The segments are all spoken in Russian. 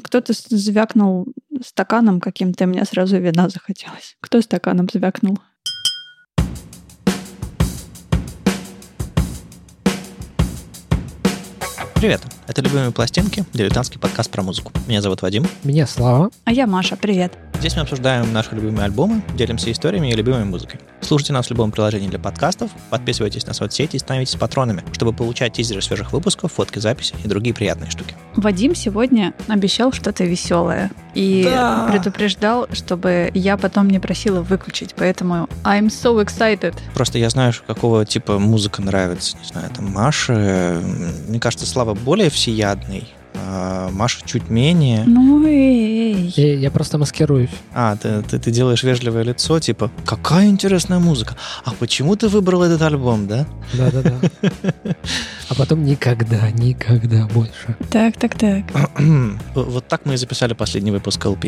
Кто-то звякнул стаканом каким-то, и мне сразу вина захотелось. Кто стаканом звякнул? Привет, это «Любимые пластинки», дилетантский подкаст про музыку. Меня зовут Вадим. Меня Слава. А я Маша, привет. Здесь мы обсуждаем наши любимые альбомы, делимся историями и любимой музыкой. Слушайте нас в любом приложении для подкастов, подписывайтесь на соцсети и становитесь патронами, чтобы получать тизеры свежих выпусков, фотки записи и другие приятные штуки. Вадим сегодня обещал что-то веселое и Да. предупреждал, чтобы я потом не просила выключить, поэтому I'm so excited. Просто я знаю, какого типа музыка нравится. Не знаю, там Маша, э, мне кажется, Слава более всеядный, а Маша чуть менее. Ну эй. Я, я просто маскируюсь. А, ты, ты, ты делаешь вежливое лицо, типа, какая интересная музыка. А почему ты выбрал этот альбом, да? Да-да-да. А потом никогда, никогда больше. Так, так, так. Вот так мы и записали последний выпуск ЛП.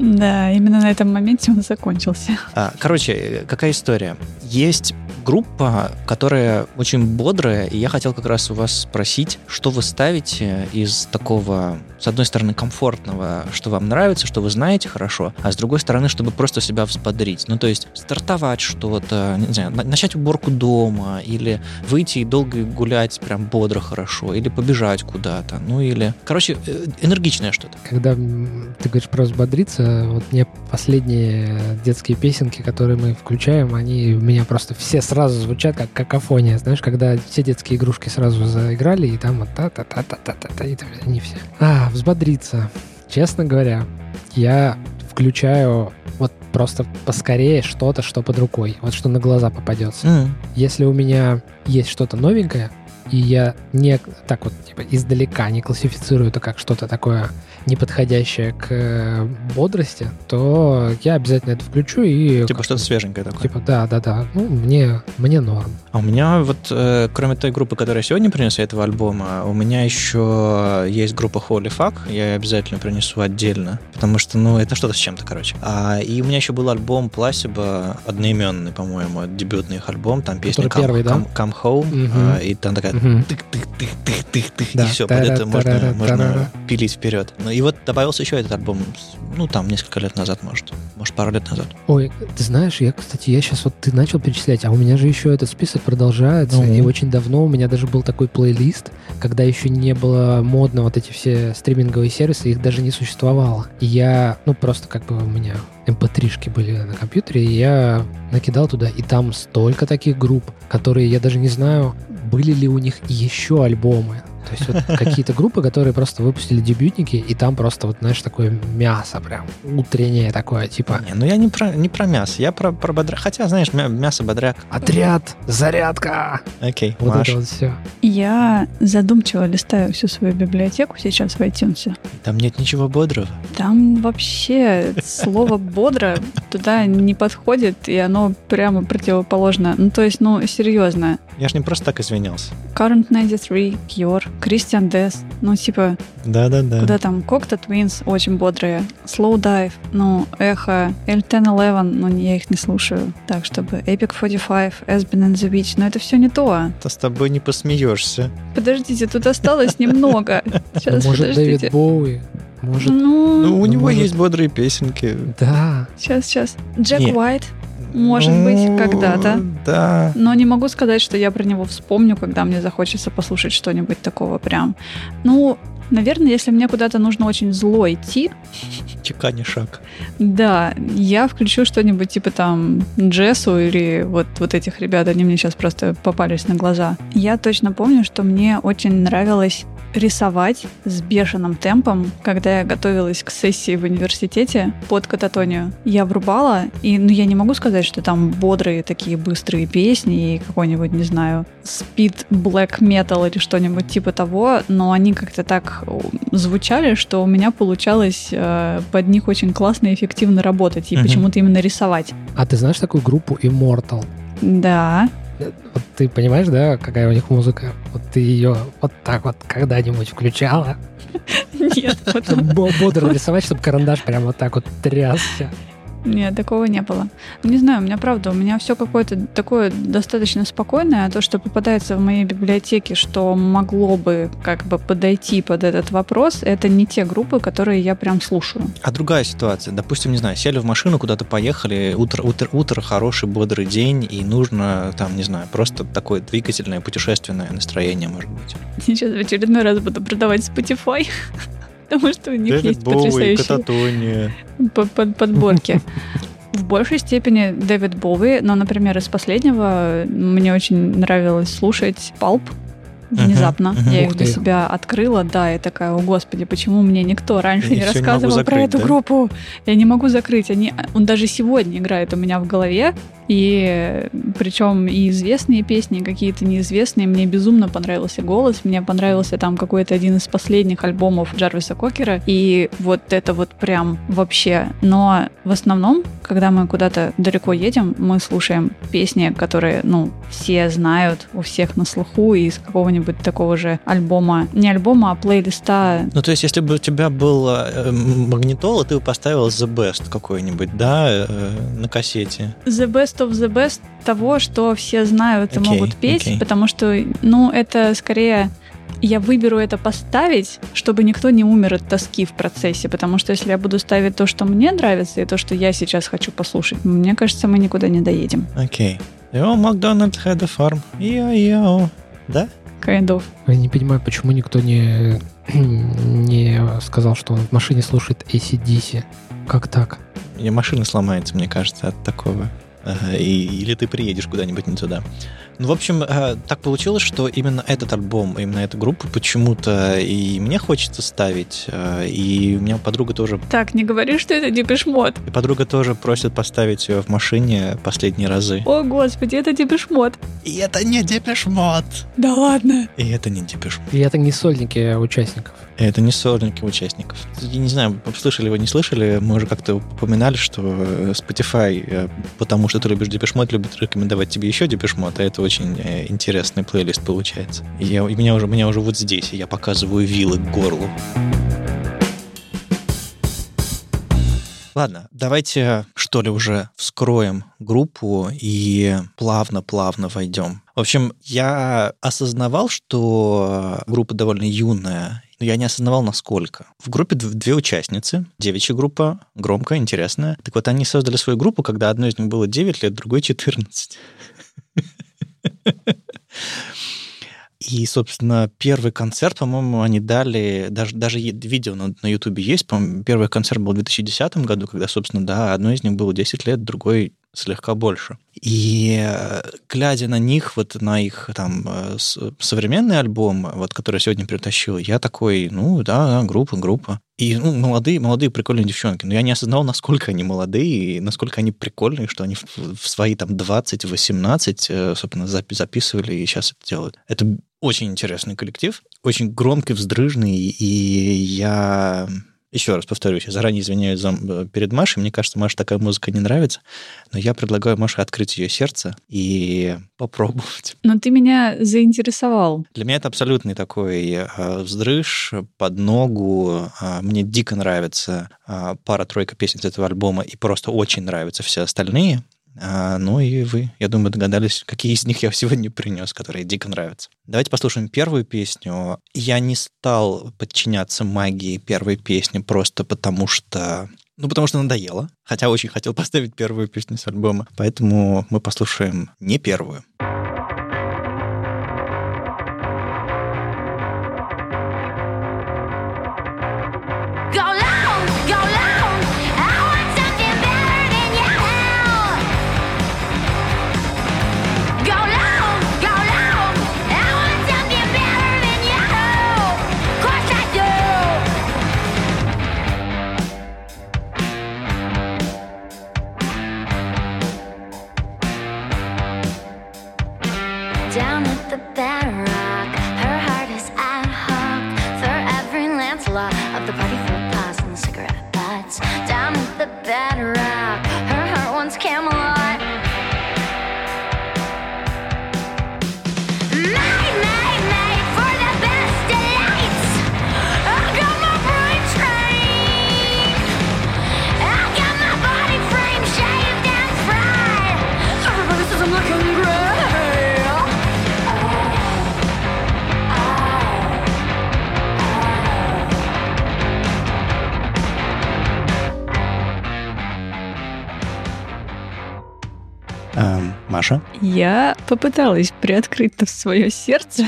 Да, именно на этом моменте он закончился. А, Короче, э, какая история? Есть группа, которая очень бодрая, и я хотел как раз у вас спросить, что вы ставите из такого, с одной стороны, комфортного, что вам нравится, что вы знаете хорошо, а с другой стороны, чтобы просто себя взбодрить. Ну, то есть стартовать что-то, не знаю, на- начать уборку дома, или выйти и долго гулять прям бодро хорошо, или побежать куда-то, ну или... Короче, э, энергичное что-то. Когда ты говоришь про взбодриться, вот мне последние детские песенки, которые мы включаем, они меня просто все сразу звучат как какофония. Знаешь, когда все детские игрушки сразу заиграли, и там вот та-та-та-та-та-та, и там они все. А, взбодриться. Честно говоря, я включаю вот просто поскорее что-то, что под рукой, вот что на глаза попадется. М, Если у меня есть что-то новенькое, и я не так вот типа издалека не классифицирую это как что-то такое неподходящее к э, бодрости, то я обязательно это включу и Типа что-то свеженькое такое. типа да, да, да, ну мне мне норм. А у меня вот, э, кроме той группы, которая сегодня принесу этого альбома, у меня еще есть группа Holy Fuck, я ее обязательно принесу отдельно, потому что, ну, это что-то с чем-то, короче. А, и у меня еще был альбом Placebo, одноименный, по-моему, дебютный их альбом, там песня Который первый, да? Come, Come Home, Мгм. а, и там такая Да. и все, под это можно, пилить вперед. Ну, и вот добавился еще этот альбом, ну, там, несколько лет назад, может, может, пару лет назад. Ой, ты знаешь, я, кстати, я сейчас вот ты начал перечислять, а у меня же еще этот список продолжается, Ну. и очень давно у меня даже был такой плейлист, когда еще не было модно вот эти все стриминговые сервисы, их даже не существовало. И я, ну просто как бы у меня mp3-шки были на компьютере, и я накидал туда, и там столько таких групп, которые я даже не знаю, были ли у них еще альбомы. То есть вот какие-то группы, которые просто выпустили дебютники, и там просто вот, знаешь, такое мясо прям, утреннее такое, типа Не, ну я не про, не про мясо, я про, про бодряк. Хотя, знаешь, мя- мясо бодряк. Отряд, зарядка. Окей, Вот Маш, это вот все. Я задумчиво листаю всю свою библиотеку сейчас в iTunes. там нет ничего бодрого. Там вообще слово «бодро» туда не подходит, и оно прямо противоположно. Ну, то есть, ну, серьезно. Я ж не просто так извинялся. Current 93, Cure, Christian Death, ну, типа, Да-да-да. куда там, Cocteau Twins очень бодрые, Slow Dive, ну, Эхо, L1011, ну, я их не слушаю. Так, чтобы Epic 45, Aspen and the Witch, но это все не то. То с тобой не посмеешься. Подождите, тут осталось немного. Сейчас, Может, подождите. Дэвид Боуи? Может, Ну, Ну, у него может- есть бодрые песенки. да. сейчас, сейчас. Джек Не. Уайт, Может быть, Ну, когда-то. Да. но не могу сказать, что я про него вспомню, когда мне захочется послушать что-нибудь такого прям. Ну, наверное, если мне куда-то нужно очень зло идти, Чекани шаг. да, я включу что-нибудь типа там Джессу или вот, вот этих ребят, они мне сейчас просто попались на глаза. Я точно помню, что мне очень нравилось рисовать с бешеным темпом, когда я готовилась к сессии в университете под кататонию. Я врубала, и ну, я не могу сказать, что там бодрые такие быстрые песни и какой-нибудь, не знаю, спид black metal или что-нибудь типа того, но они как-то так звучали, что у меня получалось э, под них очень классно и эффективно работать, и Мгм. почему-то именно рисовать. А ты знаешь такую группу Immortal? Да. Вот ты понимаешь, да, какая у них музыка? Вот ты ее вот так вот когда-нибудь включала? Нет, Бодро рисовать, чтобы карандаш прям вот так вот трясся. Нет, такого не было. Не знаю, у меня правда, у меня все какое-то такое достаточно спокойное, а то, что попадается в моей библиотеке, что могло бы как бы подойти под этот вопрос, это не те группы, которые я прям слушаю. А другая ситуация, допустим, не знаю, сели в машину, куда-то поехали, утро, утро, утро хороший, бодрый день, и нужно, там, не знаю, просто такое двигательное, путешественное настроение, может быть. Сейчас в очередной раз буду продавать Spotify. Потому что у них Дэвид есть Боуи, потрясающие кататония. подборки. В большей степени Дэвид Боуи, но, например, из последнего мне очень нравилось слушать Палп внезапно. Мгм, мгм. Я Ух их для ты. себя открыла, да, и такая, о господи, почему мне никто раньше Я не всё не рассказывал про закрыть, эту да? группу? Я не могу закрыть. Они, он даже сегодня играет у меня в голове, и причем и известные песни, и какие-то неизвестные. Мне безумно понравился голос, мне понравился там какой-то один из последних альбомов Джарвиса Кокера, и вот это вот прям вообще. Но в основном, когда мы куда-то далеко едем, мы слушаем песни, которые, ну, все знают, у всех на слуху, и из какого-нибудь такого же альбома, не альбома, а плейлиста Ну, то есть, если бы у тебя был э, магнитола, ты бы поставил The Best какой-нибудь, да, э, на кассете. the best of the best того, что все знают и Окей, могут петь, окей. потому что, ну, это скорее я выберу это поставить, чтобы никто не умер от тоски в процессе, потому что если я буду ставить то, что мне нравится, и то, что я сейчас хочу послушать, мне кажется, мы никуда не доедем. Окей. Yo, McDonald's had a farm. Йо-йо. Да? Kind of. Я не понимаю, почему никто не, не сказал, что он в машине слушает ACDC. Как так? И машина сломается, мне кажется, от такого. Ага, и, или ты приедешь куда-нибудь не туда. Ну, в общем, э, так получилось, что именно этот альбом, именно эта группа почему-то и мне хочется ставить, э, и у меня подруга тоже, Так, не говори, что это Депешмот. и подруга тоже просит поставить ее в машине последние разы. О, господи, это Депешмот. И это не Депешмот! Да ладно. И это не Депешмот. И это не сольники участников. Это не сольники участников. Я не знаю, слышали вы, не слышали, мы уже как-то упоминали, что э, Spotify, э, потому что ты любишь Депешмот, любит рекомендовать тебе еще Депешмот, а это очень э, интересный плейлист получается. И, я, и меня, уже, меня уже вот здесь, и я показываю вилы к горлу. Ладно, давайте, что ли, уже вскроем группу и плавно-плавно войдем. В общем, я осознавал, что группа довольно юная, но я не осознавал, насколько. В группе дв- две участницы, девичья группа, громкая, интересная. Так вот, они создали свою группу, когда одной из них было 9 лет, другой 14. И, собственно, первый концерт, по-моему, они дали, даже, даже видео на, на YouTube есть, по-моему, первый концерт был в 2010 году, когда, собственно, да, одной из них было 10 лет, другой слегка больше. И э, глядя на них, вот на их там э, современный альбом, вот, который я сегодня притащил, я такой, ну да, да, группа, группа. И ну, молодые, молодые прикольные девчонки. Но я не осознавал, насколько они молодые и насколько они прикольные, что они в, в свои там 20-18, э, собственно, запи- записывали и сейчас это делают. Это очень интересный коллектив, очень громкий, вздрыжный, и я еще раз повторюсь, я заранее извиняюсь за, э, перед Машей. Мне кажется, Маше такая музыка не нравится, но я предлагаю Маше открыть ее сердце и попробовать. Но ты меня заинтересовал. Для меня это абсолютный такой э, вздрыж под ногу. Э, мне дико нравится э, пара-тройка песен из этого альбома, и просто очень нравятся все остальные. А, ну и вы, я думаю, догадались, какие из них я сегодня принес, которые дико нравятся. Давайте послушаем первую песню. Я не стал подчиняться магии первой песни просто потому что... Ну, потому что надоело. Хотя очень хотел поставить первую песню с альбома. Поэтому мы послушаем не первую. Маша? Я попыталась приоткрыть свое сердце.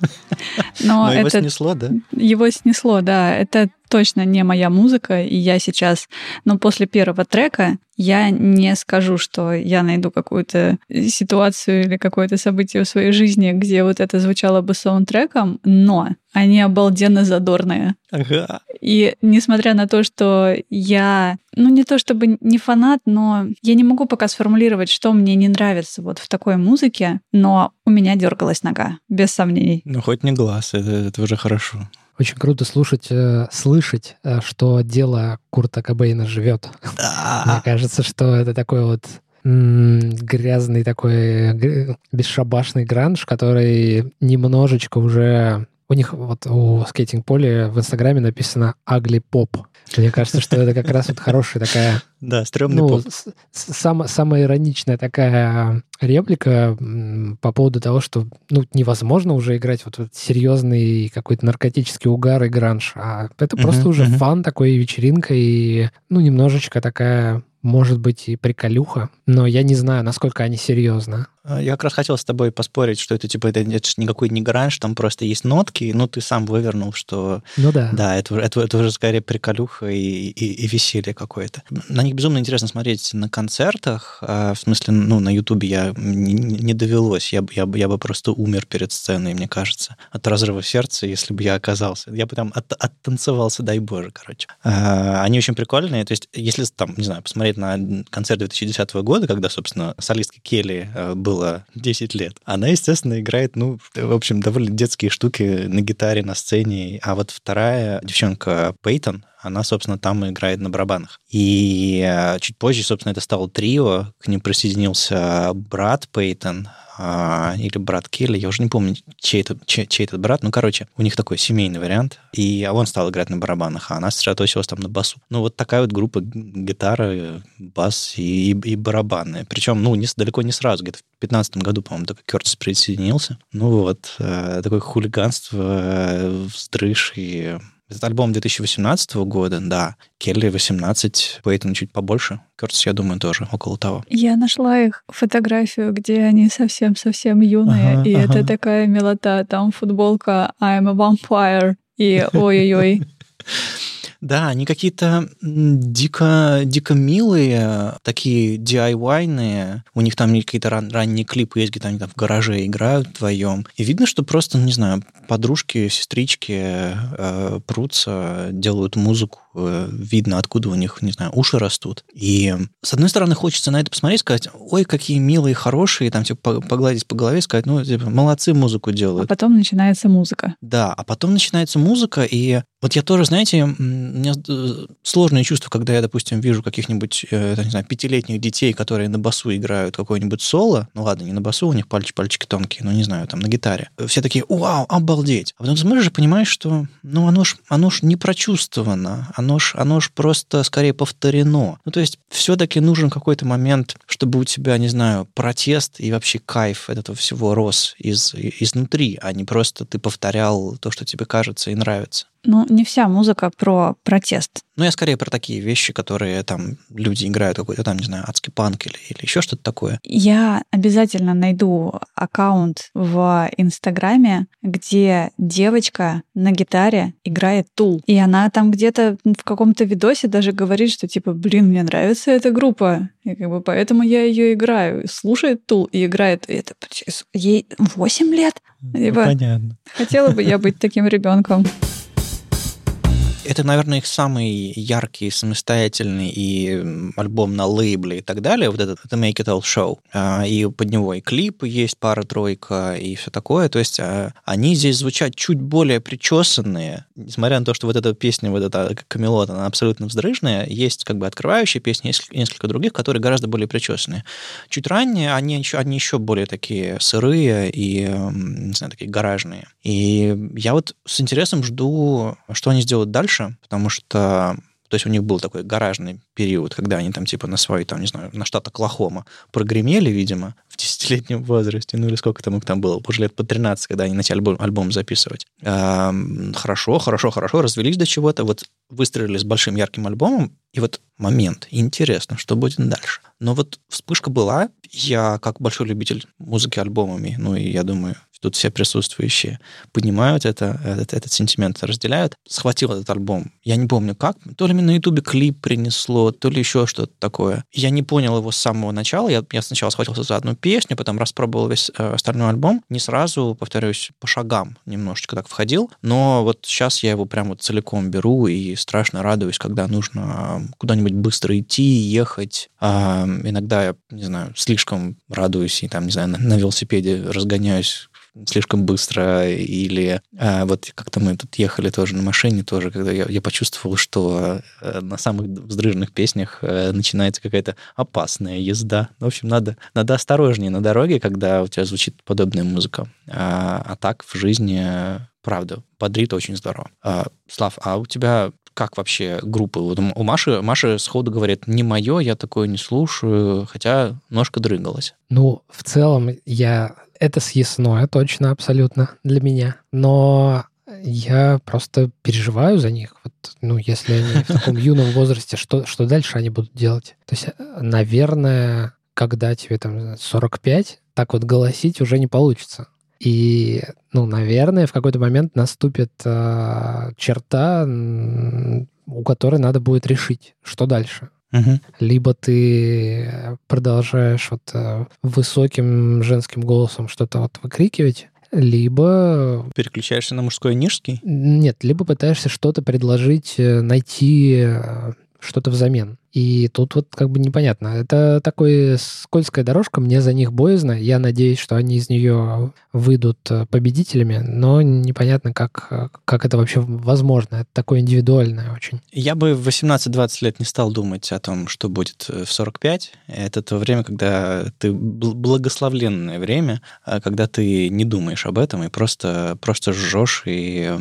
Но, Но его это снесло, да? его снесло, да. Это точно не моя музыка, и я сейчас, ну, после первого трека я не скажу, что я найду какую-то ситуацию или какое-то событие в своей жизни, где вот это звучало бы саундтреком, но они обалденно задорные. Ага. И несмотря на то, что я, ну не то чтобы не фанат, но я не могу пока сформулировать, что мне не нравится вот в такой музыке, но у меня дергалась нога, без сомнений. Ну, хоть не глаз, это, это уже хорошо. Очень круто слушать, э, слышать, э, что дело Курта Кобейна живет. Мне кажется, что это такой вот грязный такой гр- бесшабашный гранж, который немножечко уже... У них вот у скейтинг поле в Инстаграме написано «Ugly Pop». Мне кажется, что это как раз вот хорошая такая Да, стрёмный ну, поп. сам- самая ироничная такая реплика м, по поводу того, что ну, невозможно уже играть вот, вот серьезный какой-то наркотический угар и гранж, а это Мгм, просто уже мгм. фан такой, вечеринка и, ну, немножечко такая, может быть, и приколюха, но я не знаю, насколько они серьезно. А, Я как раз хотел с тобой поспорить, что это типа это, это никакой не гранж, там просто есть нотки, ну ты сам вывернул, что Ну да. да, это, это, это уже скорее приколюха и, и, и веселье какое-то. На них безумно интересно смотреть на концертах, а, в смысле, ну, на Ютубе я не, не довелось, я, я, я бы просто умер перед сценой, мне кажется, от разрыва сердца, если бы я оказался. Я бы там от, оттанцевался, дай боже, короче. А, Они очень прикольные, то есть если там, не знаю, посмотреть на концерт 2010 года, когда, собственно, солистке Келли э, было 10 лет, она, естественно, играет, ну, в общем, довольно детские штуки на гитаре, на сцене, а вот вторая девчонка Пейтон, она, собственно, там играет на барабанах. И э, чуть позже, собственно, это стало трио, к ним присоединился брат Пейтон, а, или брат Келли, я уже не помню, чей это, чей, чей этот брат, ну, короче, у них такой семейный вариант, и он стал играть на барабанах, а она сосредоточилась там на басу. Ну, вот такая вот группа гитара, бас и, и, и барабаны. Причем, ну, не, далеко не сразу, где-то в 15 году, по-моему, только Кертис присоединился. Ну, вот, э, такое хулиганство, э, вздрыж и... Этот альбом 2018 года, да. Келли 18, Пейтон чуть побольше. Кертис, я думаю, тоже около того. Я нашла их фотографию, где они совсем-совсем юные, Ага, и ага. это такая милота. Там футболка I'm a vampire и ой-ой-ой. Да, они какие-то дико, дико милые, такие DIY-ные. У них там какие-то ран- ранние клипы есть, где они там в гараже играют вдвоем. И видно, что просто, ну, не знаю, подружки, сестрички э, прутся, делают музыку. Э, видно, откуда у них, не знаю, уши растут. И, с одной стороны, хочется на это посмотреть, сказать, ой, какие милые, хорошие, там, типа, по- погладить по голове, сказать, ну, типа, молодцы, музыку А делают. потом начинается музыка. Да, а потом начинается музыка, и вот я тоже, знаете, у меня э, сложное чувство, когда я, допустим, вижу каких-нибудь, э, не знаю, пятилетних детей, которые на басу играют какое-нибудь соло, ну ладно, не на басу, у них пальчики, пальчики тонкие, но не знаю, там, на гитаре. Все такие, вау, обалдеть. А потом смотришь и понимаешь, что, ну, оно ж, оно ж не прочувствовано, оно ж, оно ж просто скорее повторено. Ну, то есть все-таки нужен какой-то момент, чтобы у тебя, не знаю, протест и вообще кайф от этого всего рос из, изнутри, а не просто ты повторял то, что тебе кажется и нравится. Ну, не вся музыка про протест. Ну, я скорее про такие вещи, которые там люди играют какой-то там, не знаю, адский панк или, или еще что-то такое. Я обязательно найду аккаунт в Инстаграме, где девочка на гитаре играет тул. И она там где-то в каком-то видосе даже говорит, что типа, блин, мне нравится эта группа. И как бы поэтому я ее играю. Слушает тул и играет. И это ей 8 лет. Типа, понятно. хотела бы я быть таким ребенком. Это, наверное, их самый яркий, самостоятельный и альбом на лейбле и так далее. Вот этот это Make It All Show. А, И под него и клипы есть пара-тройка и все такое. То есть а, они здесь звучат чуть более причесанные, несмотря на то, что вот эта песня, вот эта Камелот, она абсолютно вздрыжная. Есть как бы открывающие песни, есть несколько других, которые гораздо более причесанные. Чуть ранее они еще, они еще более такие сырые и, не знаю, такие гаражные. И я вот с интересом жду, что они сделают дальше, потому что то есть у них был такой гаражный период, когда они там типа на свой, там, не знаю, на штат Оклахома прогремели, видимо, в десятилетнем возрасте, ну или сколько там их там было, уже лет по 13, когда они начали альбом, альбом записывать. Эм, хорошо, хорошо, хорошо, развелись до чего-то, вот выстрелили с большим ярким альбомом, И вот момент, интересно, что будет дальше. Но вот вспышка была, я как большой любитель музыки альбомами, ну и я думаю, тут все присутствующие понимают это, этот, этот сентимент разделяют. Схватил этот альбом. Я не помню как. То ли мне на Ютубе клип принесло, то ли еще что-то такое. Я не понял его с самого начала. Я, я сначала схватился за одну песню, потом распробовал весь э, остальной альбом. Не сразу, повторюсь, по шагам немножечко так входил. Но вот сейчас я его прям вот целиком беру и страшно радуюсь, когда нужно куда-нибудь быстро идти, ехать. А, иногда я, не знаю, слишком радуюсь и там, не знаю, на, на велосипеде разгоняюсь слишком быстро, или а, вот как-то мы тут ехали тоже на машине, тоже, когда я, я почувствовал, что а, на самых вздрыжных песнях а, начинается какая-то опасная езда. В общем, надо, надо осторожнее на дороге, когда у тебя звучит подобная музыка. А, а так в жизни, правда, бодрит очень здорово. А, Слав, а у тебя как вообще группы? Вот у Маши, Маша сходу говорит, не мое, я такое не слушаю, хотя ножка дрыгалась. Ну, в целом, я это съестное точно, абсолютно для меня. Но я просто переживаю за них. Вот, ну, если они в таком юном возрасте, что, что дальше они будут делать? То есть, наверное, когда тебе там 45, так вот голосить уже не получится. И, ну, наверное, в какой-то момент наступит э, черта, у которой надо будет решить, что дальше. Угу. Либо ты продолжаешь вот э, высоким женским голосом что-то вот выкрикивать, либо... Переключаешься на мужской нижский? Нет, либо пытаешься что-то предложить, э, найти э, что-то взамен. И тут вот как бы непонятно. Это такая скользкая дорожка, мне за них боязно. Я надеюсь, что они из нее выйдут э, победителями, но непонятно, как, как это вообще возможно. Это такое индивидуальное очень. Я бы в 18-20 лет не стал думать о том, что будет э, в 45. Это то время, когда ты благословленное время, а когда ты не думаешь об этом и просто, просто жжешь и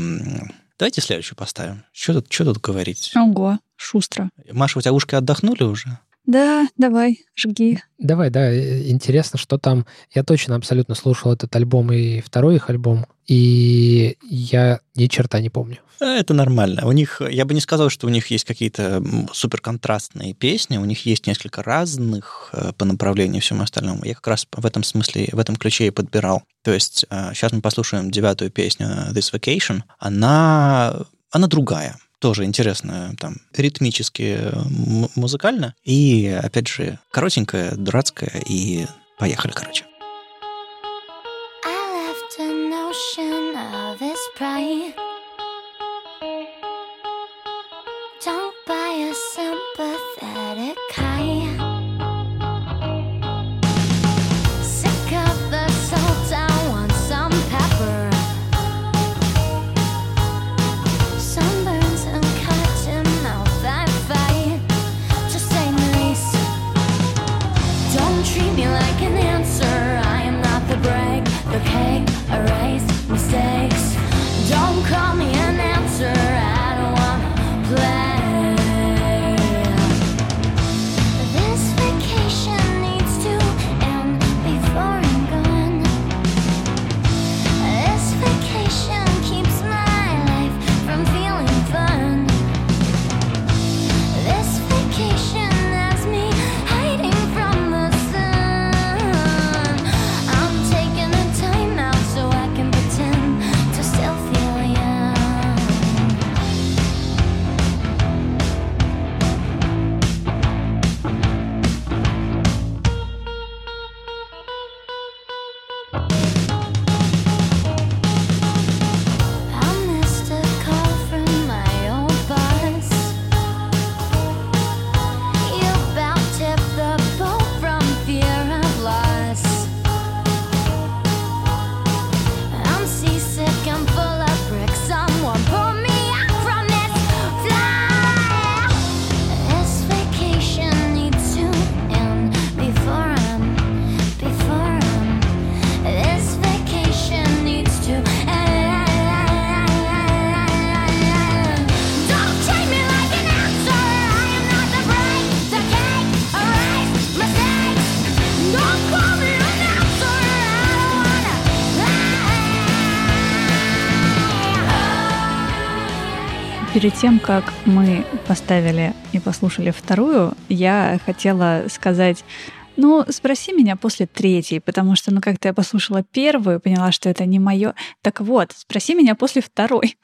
Давайте следующую поставим. Что тут, что тут говорить? Ого, шустро. Маша, у тебя ушки отдохнули уже? Да, давай, жги. Давай, да. Э, интересно, что там. Я точно абсолютно слушал этот альбом и второй их альбом, и я ни черта не помню. Э, это нормально. У них, я бы не сказал, что у них есть какие-то суперконтрастные песни, у них есть несколько разных э, по направлению и всему остальному. Я как раз в этом смысле, в этом ключе и подбирал. То есть сейчас мы послушаем девятую песню This Vacation. Она, она другая тоже интересно, там, ритмически, музыкально. И, опять же, коротенькая, дурацкая, и поехали, короче. Перед тем, как мы поставили и послушали вторую, я хотела сказать ну, спроси меня после третьей, потому что, ну, как-то я послушала первую, поняла, что это не мое. Так вот, спроси меня после второй.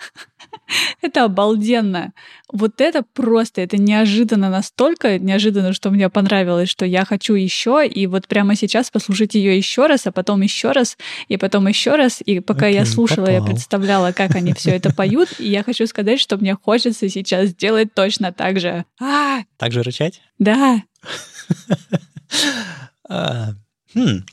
это обалденно. Вот это просто, это неожиданно настолько неожиданно, что мне понравилось, что я хочу еще, и вот прямо сейчас послушать ее еще раз, а потом еще раз, и потом еще раз. И пока okay, я слушала, попал. я представляла, как они все это поют, и я хочу сказать, что мне хочется сейчас сделать точно так же. А! Так же рычать? Да. А, хм.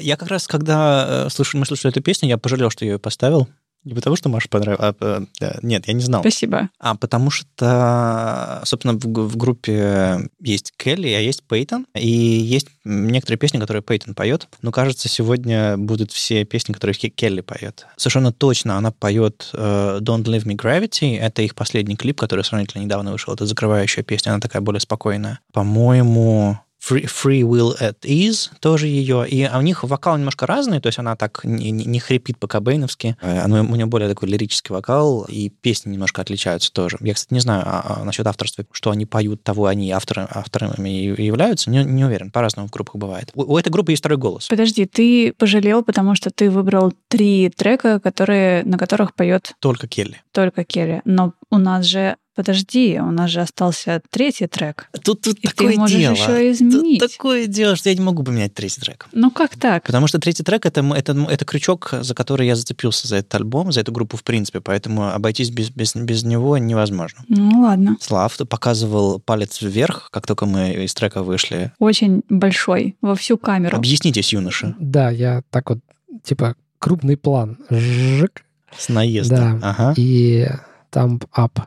Я как раз, когда э, слушал, мы слушали эту песню, я пожалел, что я ее поставил. Не потому, что Маша понравилась. А, а, нет, я не знал. Спасибо. А потому что, собственно, в, в группе есть Келли, а есть Пейтон. И есть некоторые песни, которые Пейтон поет. Но, кажется, сегодня будут все песни, которые Келли поет. Совершенно точно она поет uh, Don't Leave Me Gravity. Это их последний клип, который сравнительно недавно вышел. Это закрывающая песня. Она такая более спокойная. По-моему, Free, Free Will at Ease тоже ее. И у них вокал немножко разный, то есть она так не, не хрипит по-кобейновски. Она, у нее более такой лирический вокал, и песни немножко отличаются тоже. Я, кстати, не знаю а, а, насчет авторства, что они поют, того они авторы, авторами являются. Не, не уверен, по-разному в группах бывает. У, у этой группы есть второй голос. Подожди, ты пожалел, потому что ты выбрал три трека, которые, на которых поет... Только Келли. Только Келли. Но у нас же подожди, у нас же остался третий трек. Тут, тут и такое ты можешь дело. еще изменить. Тут такое дело, что я не могу поменять третий трек. Ну как так? Потому что третий трек это, это, это крючок, за который я зацепился за этот альбом, за эту группу в принципе, поэтому обойтись без, без, без него невозможно. Ну ладно. Слав, ты показывал палец вверх, как только мы из трека вышли. Очень большой, во всю камеру. Объяснитесь, юноша. Да, я так вот, типа, крупный план. Жик. С наезда. Да. Ага. И там up.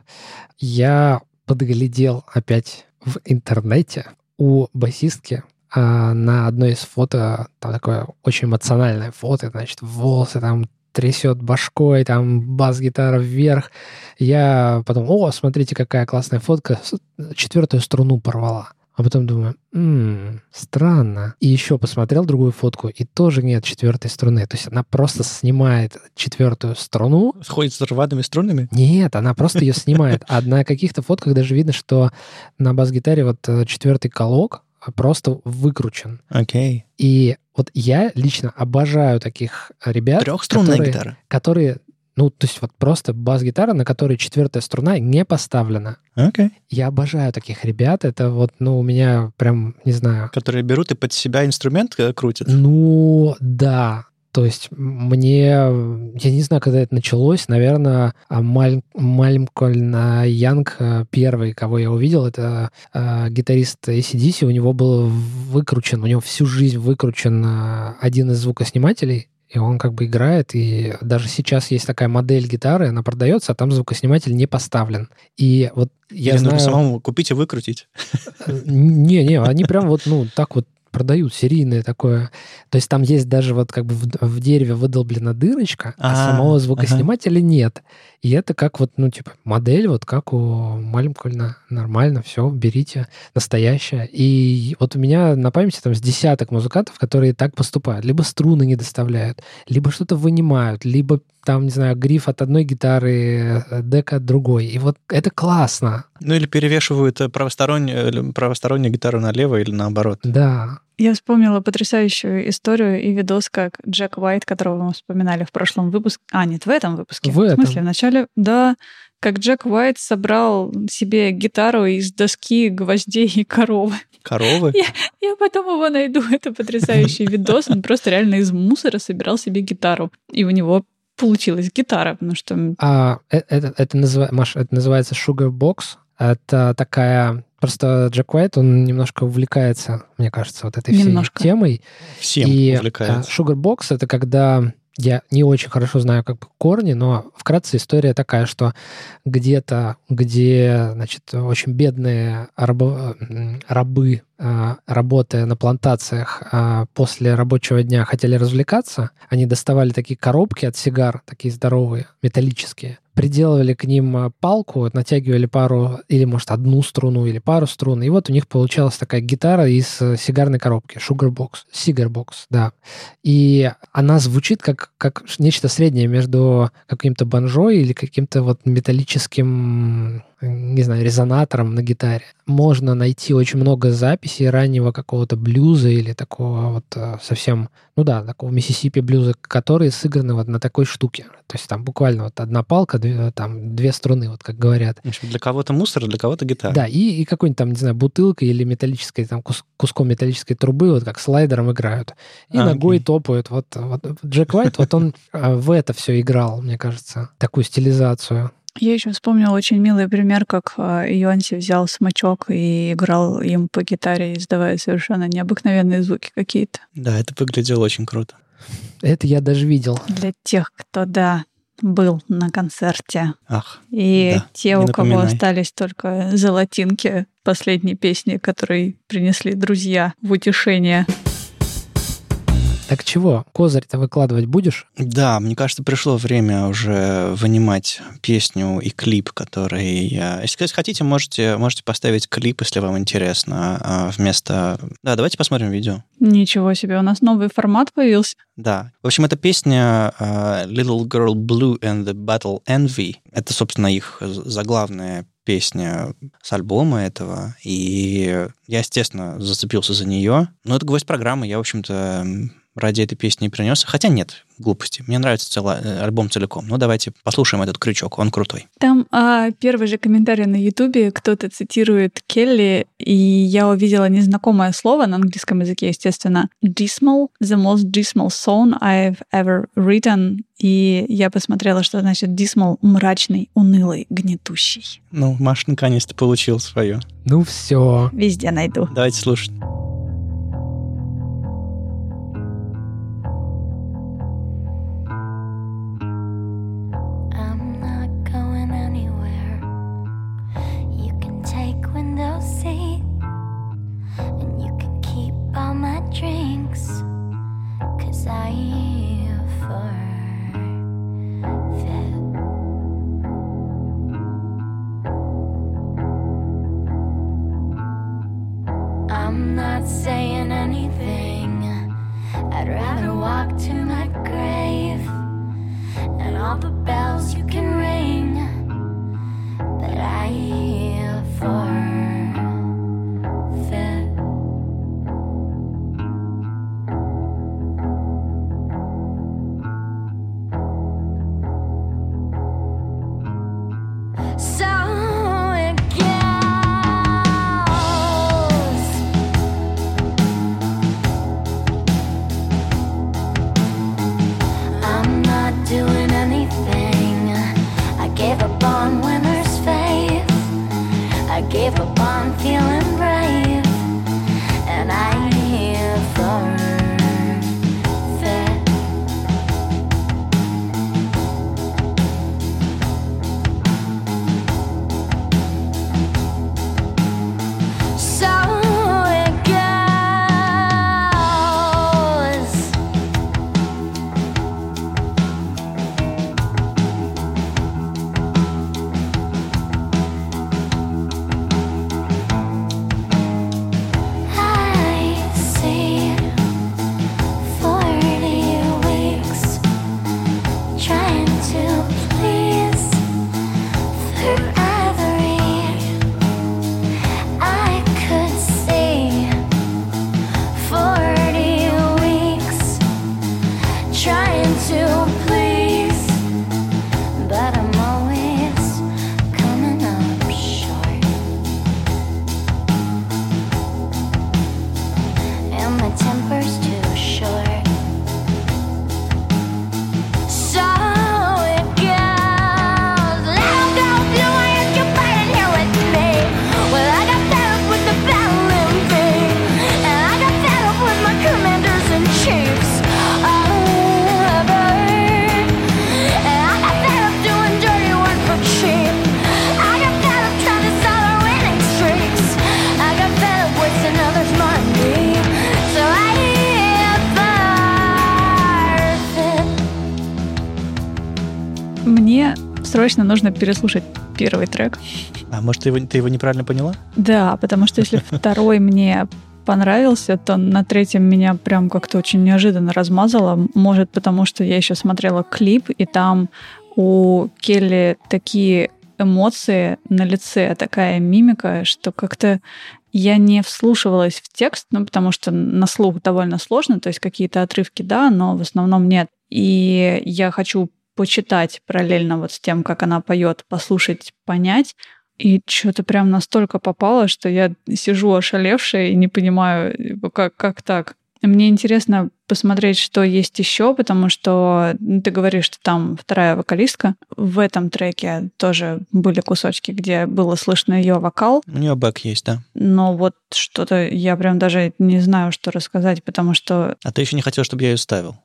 Я подглядел опять в интернете у басистки а, на одной из фото, там такое очень эмоциональное фото, значит, волосы там трясет башкой, там бас-гитара вверх. Я потом, о, смотрите, какая классная фотка, четвертую струну порвала. А потом думаю, м-м, странно. И еще посмотрел другую фотку, и тоже нет четвертой струны. То есть она просто снимает четвертую струну. Сходит с рваными струнами? Нет, она просто ее снимает. А на каких-то фотках даже видно, что на бас-гитаре вот э, четвертый колок просто выкручен. Окей. Okay. И вот я лично обожаю таких ребят. Трехструнная которые, гитара. Которые ну, то есть вот просто бас-гитара, на которой четвертая струна не поставлена. Okay. Я обожаю таких ребят. Это вот, ну, у меня прям, не знаю... Которые берут и под себя инструмент э, крутят? Ну, да. То есть мне, я не знаю, когда это началось, наверное, Маль, Малькольм Янг э, первый, кого я увидел, это э, гитарист ACDC, у него был выкручен, у него всю жизнь выкручен э, один из звукоснимателей, и он как бы играет, и даже сейчас есть такая модель гитары, она продается, а там звукосниматель не поставлен. И вот я Или знаю... нужно самому купить и выкрутить? Не-не, они прям вот, ну, так вот продают серийное такое. То есть там есть даже вот как бы в, в дереве выдолблена дырочка, а, а самого звукоснимателя ага. нет. И это как вот, ну, типа, модель, вот как у Малькольна. Нормально, все, берите, настоящая. И вот у меня на памяти там с десяток музыкантов, которые так поступают. Либо струны не доставляют, либо что-то вынимают, либо там, не знаю, гриф от одной гитары, э, дека от другой. И вот это классно. Ну или перевешивают э, правостороннюю, э, правостороннюю гитару налево или наоборот. Да. Я вспомнила потрясающую историю и видос, как Джек Уайт, которого мы вспоминали в прошлом выпуске. А, нет, в этом выпуске. В, этом. в смысле, в начале, да, как Джек Уайт собрал себе гитару из доски, гвоздей и коровы. Коровы? Я, я потом его найду. Это потрясающий видос. Он просто реально из мусора собирал себе гитару. И у него получилась гитара, потому что... А, это, это, это, назыв... Маш, это называется Sugar Box. Это такая Просто Джек Уайт, он немножко увлекается, мне кажется, вот этой немножко. всей темой. Всем и увлекается. Sugar Box — это когда я не очень хорошо знаю как бы корни, но вкратце история такая, что где-то, где, значит, очень бедные рабо, рабы, а, работая на плантациях, а, после рабочего дня хотели развлекаться, они доставали такие коробки от сигар, такие здоровые, металлические, приделывали к ним а, палку, натягивали пару, или, может, одну струну, или пару струн, и вот у них получалась такая гитара из э, сигарной коробки, Sugarbox, Cigarbox, да. И она звучит как, как нечто среднее между каким-то банджо или каким-то вот металлическим не знаю, резонатором на гитаре. Можно найти очень много записей раннего какого-то блюза или такого вот э, совсем, ну да, такого Миссисипи блюза, которые сыграны вот на такой штуке. То есть там буквально вот одна палка, две, там две струны, вот как говорят. В общем, для кого-то мусор, для кого-то гитара. Да, и, и какой-нибудь там, не знаю, бутылка или металлической, там, кус, куском металлической трубы, вот как слайдером играют. И а, ногой окей. топают. Вот, вот Джек Уайт, вот он э, в это все играл, мне кажется, такую стилизацию. Я еще вспомнила очень милый пример, как Йонси взял смычок и играл им по гитаре, издавая совершенно необыкновенные звуки какие-то. Да, это выглядело очень круто. Это я даже видел. Для тех, кто, да, был на концерте. Ах, И да, те, у кого остались только золотинки последней песни, которые принесли друзья в утешение. Так чего, козырь-то выкладывать будешь? Да, мне кажется, пришло время уже вынимать песню и клип, который... Если хотите, можете, можете поставить клип, если вам интересно, а, вместо... Да, давайте посмотрим видео. Ничего себе, у нас новый формат появился. Да. В общем, это песня uh, Little Girl Blue and the Battle Envy. Это, собственно, их заглавная песня с альбома этого, и я, естественно, зацепился за нее. Но это гвоздь программы, я, в общем-то, ради этой песни принес. Хотя нет, глупости. Мне нравится целый э, альбом целиком. Ну, давайте послушаем этот крючок, он крутой. Там а, первый же комментарий на Ютубе, кто-то цитирует Келли, и я увидела незнакомое слово на английском языке, естественно. Dismal, the most dismal song I've ever written. И я посмотрела, что значит dismal — мрачный, унылый, гнетущий. Ну, Маш наконец-то получил свое. Ну все. Везде найду. Давайте слушать. not saying anything. I'd rather walk to my grave and all the bells you can ring that I hear for. Нужно переслушать первый трек. А может, ты его, ты его неправильно поняла? Да, потому что если второй мне понравился, то на третьем меня прям как-то очень неожиданно размазало. Может, потому что я еще смотрела клип, и там у Келли такие эмоции на лице, такая мимика, что как-то я не вслушивалась в текст, ну, потому что на слух довольно сложно, то есть какие-то отрывки, да, но в основном нет. И я хочу почитать параллельно вот с тем, как она поет, послушать, понять. И что-то прям настолько попало, что я сижу ошалевшая и не понимаю, как, как так. Мне интересно посмотреть, что есть еще, потому что ну, ты говоришь, что там вторая вокалистка. В этом треке тоже были кусочки, где было слышно ее вокал. У нее бэк есть, да. Но вот что-то я прям даже не знаю, что рассказать, потому что... А ты еще не хотел, чтобы я ее ставил?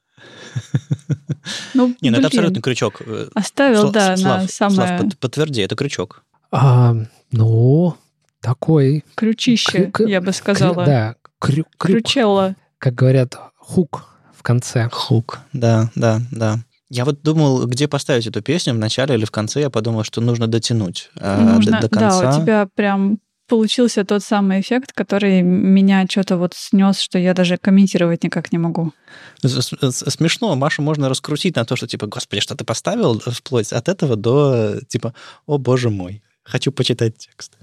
Ну, Не, ну это абсолютно крючок. Оставил, Сла- да, Слав, на Слав, самое под- подтверди, это крючок. А, ну, такой... ключище, Крю- крю- я бы сказала. крю- да, крю- крюк, Крючелло. как говорят, хук в конце. Хук, да, да, да. Я вот думал, где поставить эту песню, в начале или в конце. Я подумал, что нужно дотянуть э, Нужно, до, до конца. да, у тебя прям получился тот самый эффект, который меня что-то вот снес, что я даже комментировать никак не могу. Смешно, Машу можно раскрутить на то, что типа, господи, что ты поставил, вплоть от этого до типа, о боже мой, хочу почитать текст.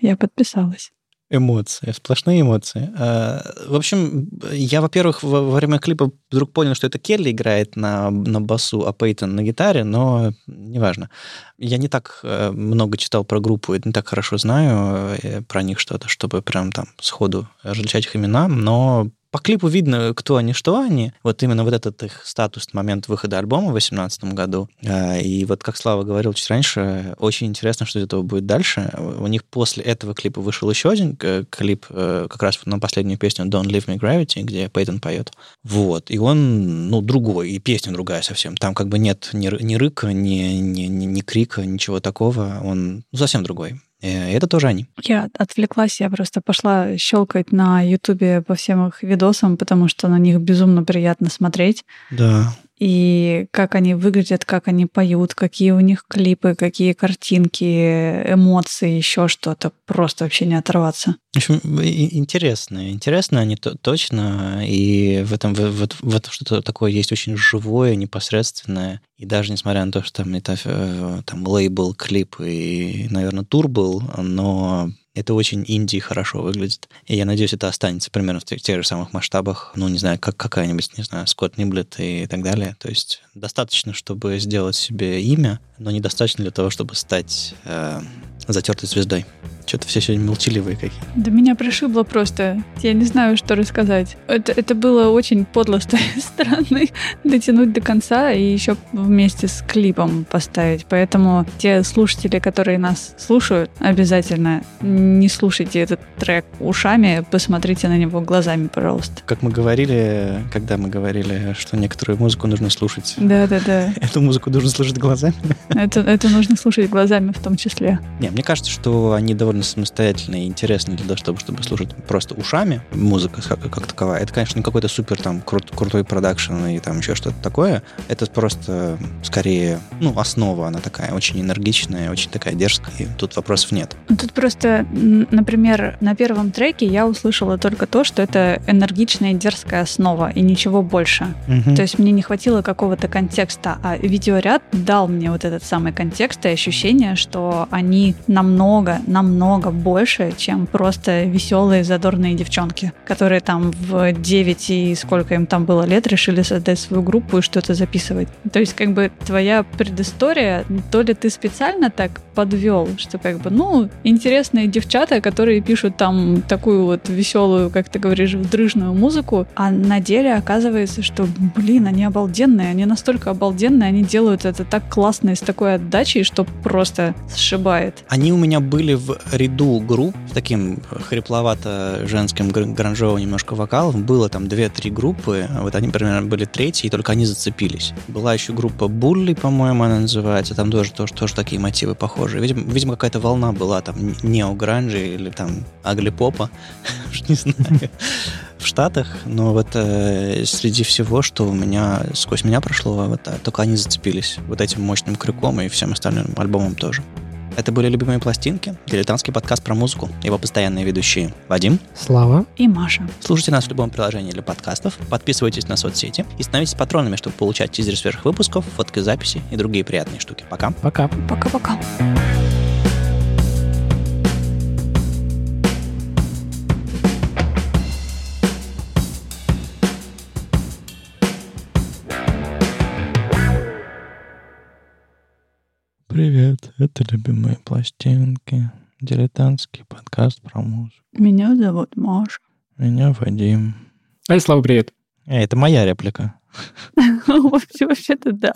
Я подписалась. Эмоции, сплошные эмоции. А, В общем, я, во-первых, во время клипа вдруг понял, что это Келли играет на, на басу, а Пейтон на гитаре, но неважно. Я не так э, много читал про группу, не так хорошо знаю э, про них что-то, чтобы прям там сходу различать их имена, но по клипу видно, кто они, что они. Вот именно вот этот их статус момент выхода альбома в 2018 году. А, И вот, как Слава говорил чуть раньше, очень интересно, что из этого будет дальше. У них после этого клипа вышел еще один э, клип, э, как раз на последнюю песню Don't Leave Me Gravity, где Пейтон поет. Вот. И он, ну, другой, и песня другая совсем. Там как бы нет ни, ни рыка, ни, ни, ни, ни крика, ничего такого. Он ну, совсем другой. Э, Это тоже они. Я отвлеклась, я просто пошла щелкать на Ютубе по всем их видосам, потому что на них безумно приятно смотреть. Да. И как они выглядят, как они поют, какие у них клипы, какие картинки, эмоции, еще что-то. Просто вообще не оторваться. В общем, интересно. Интересно они то- точно. И в этом, в, в- в этом что-то такое есть очень живое, непосредственное. И даже несмотря на то, что там, это, там лейбл, клип и, наверное, тур был, но это очень инди хорошо выглядит. И я надеюсь, это останется примерно в тех, тех же самых масштабах. Ну, не знаю, как какая-нибудь, не знаю, Скотт Ниблет и так далее. То есть достаточно, чтобы сделать себе имя, но недостаточно для того, чтобы стать э, затертой звездой. Что-то все сегодня молчаливые какие. Да меня прошибло просто. Я не знаю, что рассказать. Это, это было очень подло с твоей стороны дотянуть до конца и еще вместе с клипом поставить. Поэтому те слушатели, которые нас слушают, обязательно не слушайте этот трек ушами, посмотрите на него глазами, пожалуйста. Как мы говорили, когда мы говорили, что некоторую музыку нужно слушать, Да-да-да. эту музыку нужно слушать глазами. Это, это нужно слушать глазами в том числе. Не, мне кажется, что они довольно самостоятельные и интересные для того, чтобы, чтобы слушать просто ушами музыка как, как таковая. Это, конечно, не какой-то супер там крут- крутой продакшн и там еще что-то такое. Это просто скорее, ну, основа она такая, очень энергичная, очень такая дерзкая. И тут вопросов нет. Тут просто, например, на первом треке я услышала только то, что это энергичная и дерзкая основа, и ничего больше. То есть мне не хватило какого-то контекста, а видеоряд дал мне вот этот самый контекст и ощущение, что они намного, намного больше, чем просто веселые, задорные девчонки, которые там в 9 и сколько им там было лет решили создать свою группу и что-то записывать. То есть как бы твоя предыстория, то ли ты специально так подвел, что как бы, ну, интересные девчата, которые пишут там такую вот веселую, как ты говоришь, вдрыжную музыку, а на деле оказывается, что, блин, они обалденные, они настолько обалденные, они делают это так классно и такой отдачей, что просто сшибает. Они у меня были в ряду групп с таким хрипловато-женским гр- гранжовым немножко вокалом. Было там две-три группы. Вот они примерно были третьи, и только они зацепились. Была еще группа Булли, по-моему, она называется. Там тоже, тоже, тоже такие мотивы похожие. Видимо, видимо какая-то волна была там нео-гранжи или там агли-попа. Не знаю. Штатах, но вот э, среди всего, что у меня сквозь меня прошло, вот э, только они зацепились вот этим мощным крюком и всем остальным альбомом тоже. Это были «Любимые пластинки», дилетантский подкаст про музыку, его постоянные ведущие Вадим, Слава. И Маша. Слушайте нас в любом приложении для подкастов, подписывайтесь на соцсети и становитесь патронами, чтобы получать тизер свежих выпусков, фотки записи и другие приятные штуки. Пока. Пока. Пока-пока. Привет, это «Любимые пластинки», дилетантский подкаст про музыку. Меня зовут Маша. Меня Вадим. Ай, Слава, привет. Э, это моя реплика. Вообще- Вообще-то да.